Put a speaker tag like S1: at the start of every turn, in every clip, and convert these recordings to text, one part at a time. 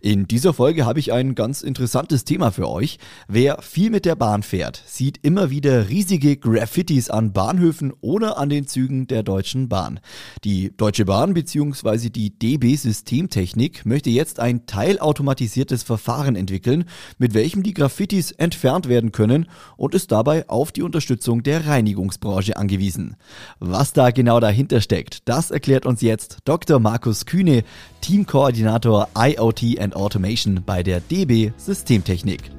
S1: In dieser Folge habe ich ein ganz interessantes Thema für euch. Wer viel mit der Bahn fährt, sieht immer wieder riesige Graffitis an Bahnhöfen oder an den Zügen der Deutschen Bahn. Die Deutsche Bahn bzw. die DB Systemtechnik möchte jetzt ein teilautomatisiertes Verfahren entwickeln, mit welchem die Graffitis entfernt werden können und ist dabei auf die Unterstützung der Reinigungsbranche angewiesen. Was da genau dahinter steckt, das erklärt uns jetzt Dr. Markus Kühne, Teamkoordinator IoT and Automation bei der DB Systemtechnik.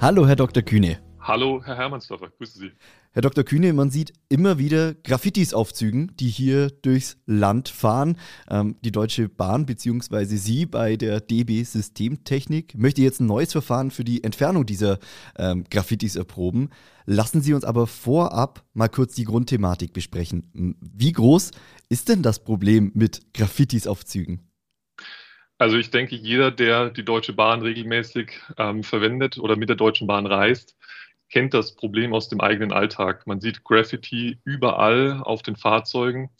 S1: Hallo, Herr Dr. Kühne.
S2: Hallo, Herr Hermannsdorfer, grüße Sie.
S1: Herr Dr. Kühne, man sieht immer wieder Graffitis auf Zügen, die hier durchs Land fahren. Ähm, die Deutsche Bahn bzw. Sie bei der DB Systemtechnik möchte jetzt ein neues Verfahren für die Entfernung dieser ähm, Graffitis erproben. Lassen Sie uns aber vorab mal kurz die Grundthematik besprechen. Wie groß ist denn das Problem mit Graffitis auf Zügen?
S2: Also ich denke, jeder, der die Deutsche Bahn regelmäßig ähm, verwendet oder mit der Deutschen Bahn reist, kennt das Problem aus dem eigenen Alltag. Man sieht Graffiti überall auf den Fahrzeugen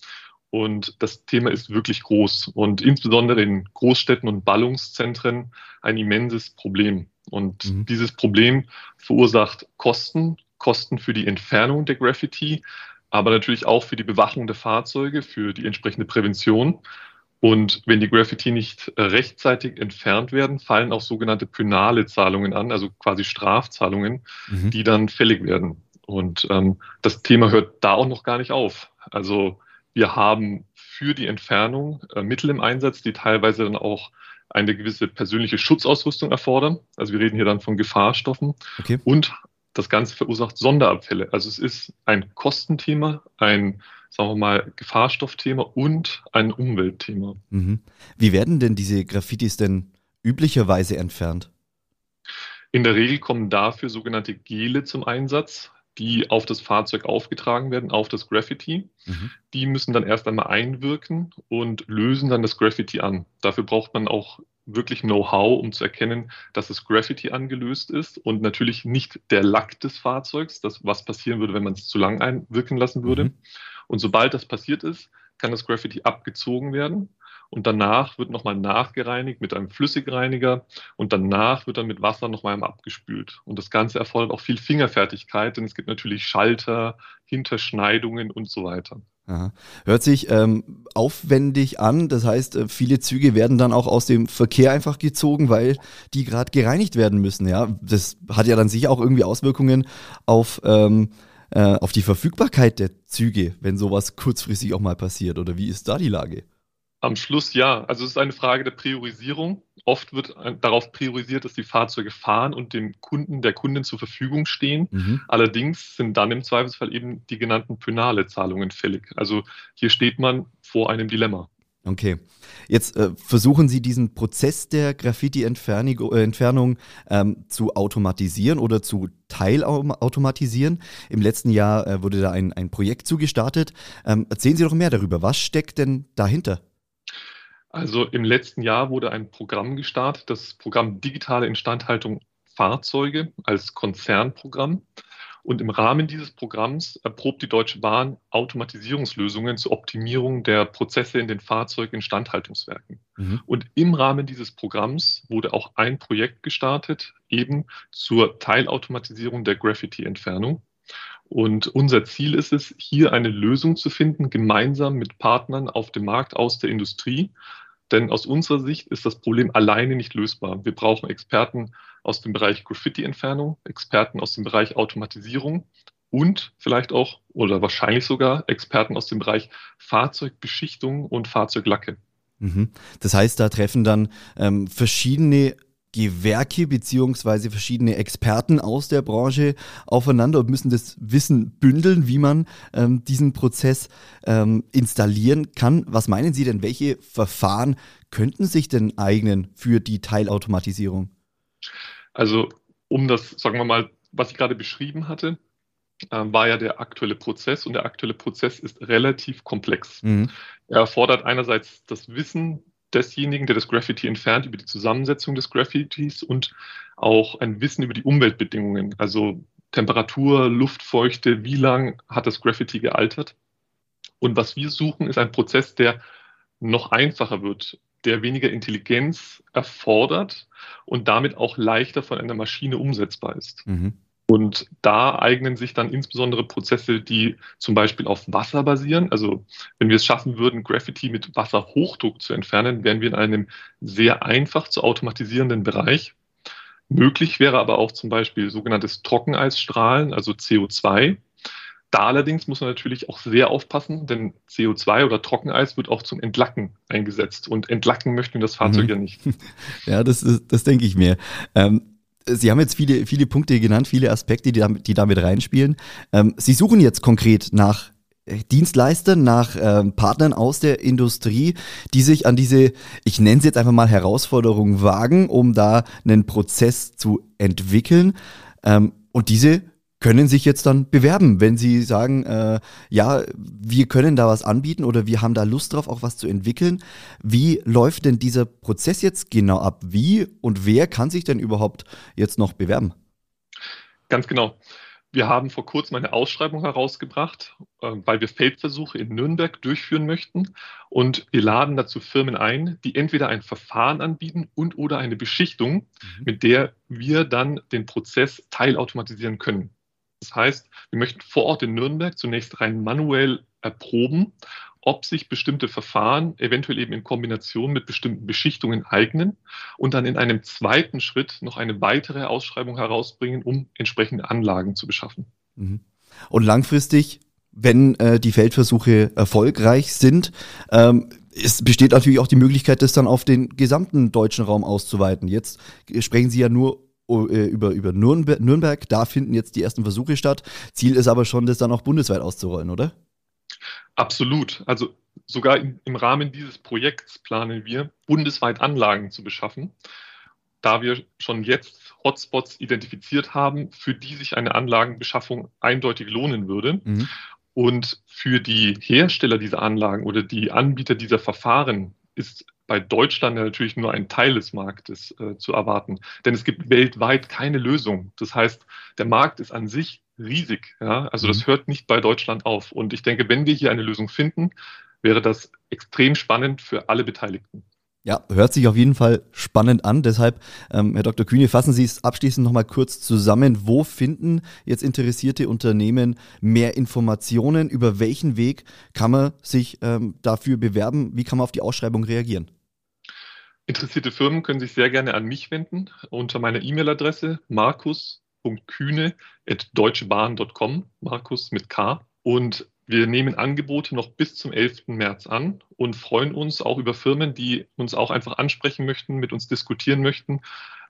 S2: und das Thema ist wirklich groß und insbesondere in Großstädten und Ballungszentren ein immenses Problem. Und mhm. dieses Problem verursacht Kosten, Kosten für die Entfernung der Graffiti, aber natürlich auch für die Bewachung der Fahrzeuge, für die entsprechende Prävention. Und wenn die Graffiti nicht äh, rechtzeitig entfernt werden, fallen auch sogenannte penale Zahlungen an, also quasi Strafzahlungen, mhm. die dann fällig werden. Und ähm, das Thema hört da auch noch gar nicht auf. Also wir haben für die Entfernung äh, Mittel im Einsatz, die teilweise dann auch eine gewisse persönliche Schutzausrüstung erfordern. Also wir reden hier dann von Gefahrstoffen okay. und das Ganze verursacht Sonderabfälle. Also es ist ein Kostenthema, ein, sagen wir mal, Gefahrstoffthema und ein Umweltthema.
S1: Mhm. Wie werden denn diese Graffitis denn üblicherweise entfernt?
S2: In der Regel kommen dafür sogenannte Gele zum Einsatz, die auf das Fahrzeug aufgetragen werden, auf das Graffiti. Mhm. Die müssen dann erst einmal einwirken und lösen dann das Graffiti an. Dafür braucht man auch wirklich Know-how, um zu erkennen, dass das Graffiti angelöst ist und natürlich nicht der Lack des Fahrzeugs, das was passieren würde, wenn man es zu lang einwirken lassen würde. Mhm. Und sobald das passiert ist, kann das Graffiti abgezogen werden und danach wird nochmal nachgereinigt mit einem Flüssigreiniger und danach wird dann mit Wasser nochmal abgespült. Und das Ganze erfordert auch viel Fingerfertigkeit, denn es gibt natürlich Schalter, Hinterschneidungen und so weiter.
S1: Hört sich ähm, aufwendig an. Das heißt, äh, viele Züge werden dann auch aus dem Verkehr einfach gezogen, weil die gerade gereinigt werden müssen. Ja, das hat ja dann sicher auch irgendwie Auswirkungen auf ähm, äh, auf die Verfügbarkeit der Züge, wenn sowas kurzfristig auch mal passiert. Oder wie ist da die Lage?
S2: Am Schluss ja. Also es ist eine Frage der Priorisierung. Oft wird darauf priorisiert, dass die Fahrzeuge fahren und dem Kunden, der Kundin zur Verfügung stehen. Mhm. Allerdings sind dann im Zweifelsfall eben die genannten penale Zahlungen fällig. Also hier steht man vor einem Dilemma.
S1: Okay. Jetzt äh, versuchen Sie diesen Prozess der Graffiti-Entfernung äh, ähm, zu automatisieren oder zu teilautomatisieren. Im letzten Jahr äh, wurde da ein, ein Projekt zugestartet. Ähm, erzählen Sie doch mehr darüber. Was steckt denn dahinter?
S2: Also im letzten Jahr wurde ein Programm gestartet, das Programm Digitale Instandhaltung Fahrzeuge als Konzernprogramm. Und im Rahmen dieses Programms erprobt die Deutsche Bahn Automatisierungslösungen zur Optimierung der Prozesse in den Fahrzeuginstandhaltungswerken. Mhm. Und im Rahmen dieses Programms wurde auch ein Projekt gestartet, eben zur Teilautomatisierung der Graffiti-Entfernung. Und unser Ziel ist es, hier eine Lösung zu finden, gemeinsam mit Partnern auf dem Markt aus der Industrie, denn aus unserer Sicht ist das Problem alleine nicht lösbar. Wir brauchen Experten aus dem Bereich Graffiti-Entfernung, Experten aus dem Bereich Automatisierung und vielleicht auch oder wahrscheinlich sogar Experten aus dem Bereich Fahrzeugbeschichtung und Fahrzeuglacke.
S1: Mhm. Das heißt, da treffen dann ähm, verschiedene Gewerke beziehungsweise verschiedene Experten aus der Branche aufeinander und müssen das Wissen bündeln, wie man ähm, diesen Prozess ähm, installieren kann. Was meinen Sie denn, welche Verfahren könnten sich denn eignen für die Teilautomatisierung?
S2: Also um das, sagen wir mal, was ich gerade beschrieben hatte, äh, war ja der aktuelle Prozess und der aktuelle Prozess ist relativ komplex. Mhm. Er erfordert einerseits das Wissen desjenigen, der das Graffiti entfernt, über die Zusammensetzung des Graffitis und auch ein Wissen über die Umweltbedingungen, also Temperatur, Luftfeuchte, wie lang hat das Graffiti gealtert. Und was wir suchen, ist ein Prozess, der noch einfacher wird, der weniger Intelligenz erfordert und damit auch leichter von einer Maschine umsetzbar ist. Mhm. Und da eignen sich dann insbesondere Prozesse, die zum Beispiel auf Wasser basieren. Also wenn wir es schaffen würden, Graffiti mit Wasserhochdruck zu entfernen, wären wir in einem sehr einfach zu automatisierenden Bereich. Möglich wäre aber auch zum Beispiel sogenanntes Trockeneisstrahlen, also CO2. Da allerdings muss man natürlich auch sehr aufpassen, denn CO2 oder Trockeneis wird auch zum Entlacken eingesetzt. Und entlacken möchten das Fahrzeug mhm. ja nicht.
S1: Ja, das, das denke ich mir. Ähm, Sie haben jetzt viele, viele Punkte genannt, viele Aspekte, die, damit, die damit reinspielen. Ähm, Sie suchen jetzt konkret nach äh, Dienstleistern, nach ähm, Partnern aus der Industrie, die sich an diese, ich nenne es jetzt einfach mal Herausforderungen wagen, um da einen Prozess zu entwickeln. Ähm, und diese können sich jetzt dann bewerben, wenn sie sagen, äh, ja, wir können da was anbieten oder wir haben da Lust drauf, auch was zu entwickeln. Wie läuft denn dieser Prozess jetzt genau ab? Wie und wer kann sich denn überhaupt jetzt noch bewerben?
S2: Ganz genau. Wir haben vor kurzem eine Ausschreibung herausgebracht, äh, weil wir Feldversuche in Nürnberg durchführen möchten. Und wir laden dazu Firmen ein, die entweder ein Verfahren anbieten und oder eine Beschichtung, mhm. mit der wir dann den Prozess teilautomatisieren können. Das heißt, wir möchten vor Ort in Nürnberg zunächst rein manuell erproben, ob sich bestimmte Verfahren eventuell eben in Kombination mit bestimmten Beschichtungen eignen und dann in einem zweiten Schritt noch eine weitere Ausschreibung herausbringen, um entsprechende Anlagen zu beschaffen.
S1: Mhm. Und langfristig, wenn äh, die Feldversuche erfolgreich sind, ähm, es besteht natürlich auch die Möglichkeit, das dann auf den gesamten deutschen Raum auszuweiten. Jetzt sprechen Sie ja nur über, über Nürnberg. Da finden jetzt die ersten Versuche statt. Ziel ist aber schon, das dann auch bundesweit auszurollen, oder?
S2: Absolut. Also sogar im Rahmen dieses Projekts planen wir, bundesweit Anlagen zu beschaffen, da wir schon jetzt Hotspots identifiziert haben, für die sich eine Anlagenbeschaffung eindeutig lohnen würde. Mhm. Und für die Hersteller dieser Anlagen oder die Anbieter dieser Verfahren ist bei Deutschland natürlich nur ein Teil des Marktes äh, zu erwarten. Denn es gibt weltweit keine Lösung. Das heißt, der Markt ist an sich riesig. Ja? Also das mhm. hört nicht bei Deutschland auf. Und ich denke, wenn wir hier eine Lösung finden, wäre das extrem spannend für alle Beteiligten.
S1: Ja, hört sich auf jeden Fall spannend an. Deshalb, ähm, Herr Dr. Kühne, fassen Sie es abschließend nochmal kurz zusammen. Wo finden jetzt interessierte Unternehmen mehr Informationen? Über welchen Weg kann man sich ähm, dafür bewerben? Wie kann man auf die Ausschreibung reagieren?
S2: Interessierte Firmen können sich sehr gerne an mich wenden unter meiner E-Mail-Adresse markus.kühne.deutschebahn.com, Markus mit K. Und wir nehmen Angebote noch bis zum 11. März an und freuen uns auch über Firmen, die uns auch einfach ansprechen möchten, mit uns diskutieren möchten,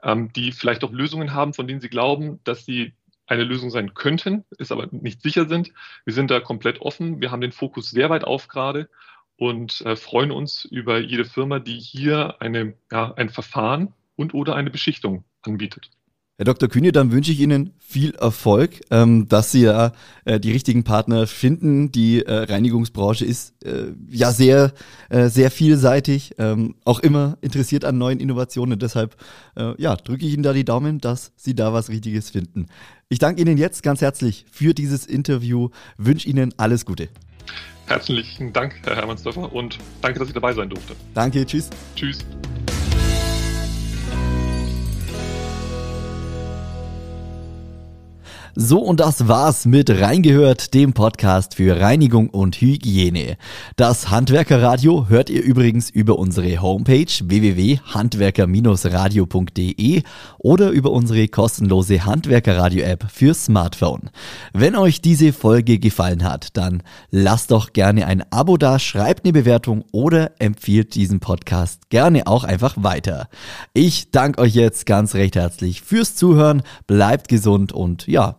S2: ähm, die vielleicht auch Lösungen haben, von denen sie glauben, dass sie eine Lösung sein könnten, ist aber nicht sicher sind. Wir sind da komplett offen. Wir haben den Fokus sehr weit auf gerade und äh, freuen uns über jede Firma, die hier eine, ja, ein Verfahren und oder eine Beschichtung anbietet.
S1: Herr Dr. Kühne, dann wünsche ich Ihnen viel Erfolg, ähm, dass Sie ja äh, die richtigen Partner finden. Die äh, Reinigungsbranche ist äh, ja sehr, äh, sehr vielseitig, ähm, auch immer interessiert an neuen Innovationen. Deshalb äh, ja, drücke ich Ihnen da die Daumen, dass Sie da was Richtiges finden. Ich danke Ihnen jetzt ganz herzlich für dieses Interview, wünsche Ihnen alles Gute.
S2: Herzlichen Dank, Herr Hermannsdorfer, und danke, dass ich dabei sein durfte.
S1: Danke, tschüss.
S2: Tschüss.
S1: So, und das war's mit Reingehört, dem Podcast für Reinigung und Hygiene. Das Handwerkerradio hört ihr übrigens über unsere Homepage www.handwerker-radio.de oder über unsere kostenlose Handwerkerradio-App für Smartphone. Wenn euch diese Folge gefallen hat, dann lasst doch gerne ein Abo da, schreibt eine Bewertung oder empfiehlt diesen Podcast gerne auch einfach weiter. Ich danke euch jetzt ganz recht herzlich fürs Zuhören, bleibt gesund und ja,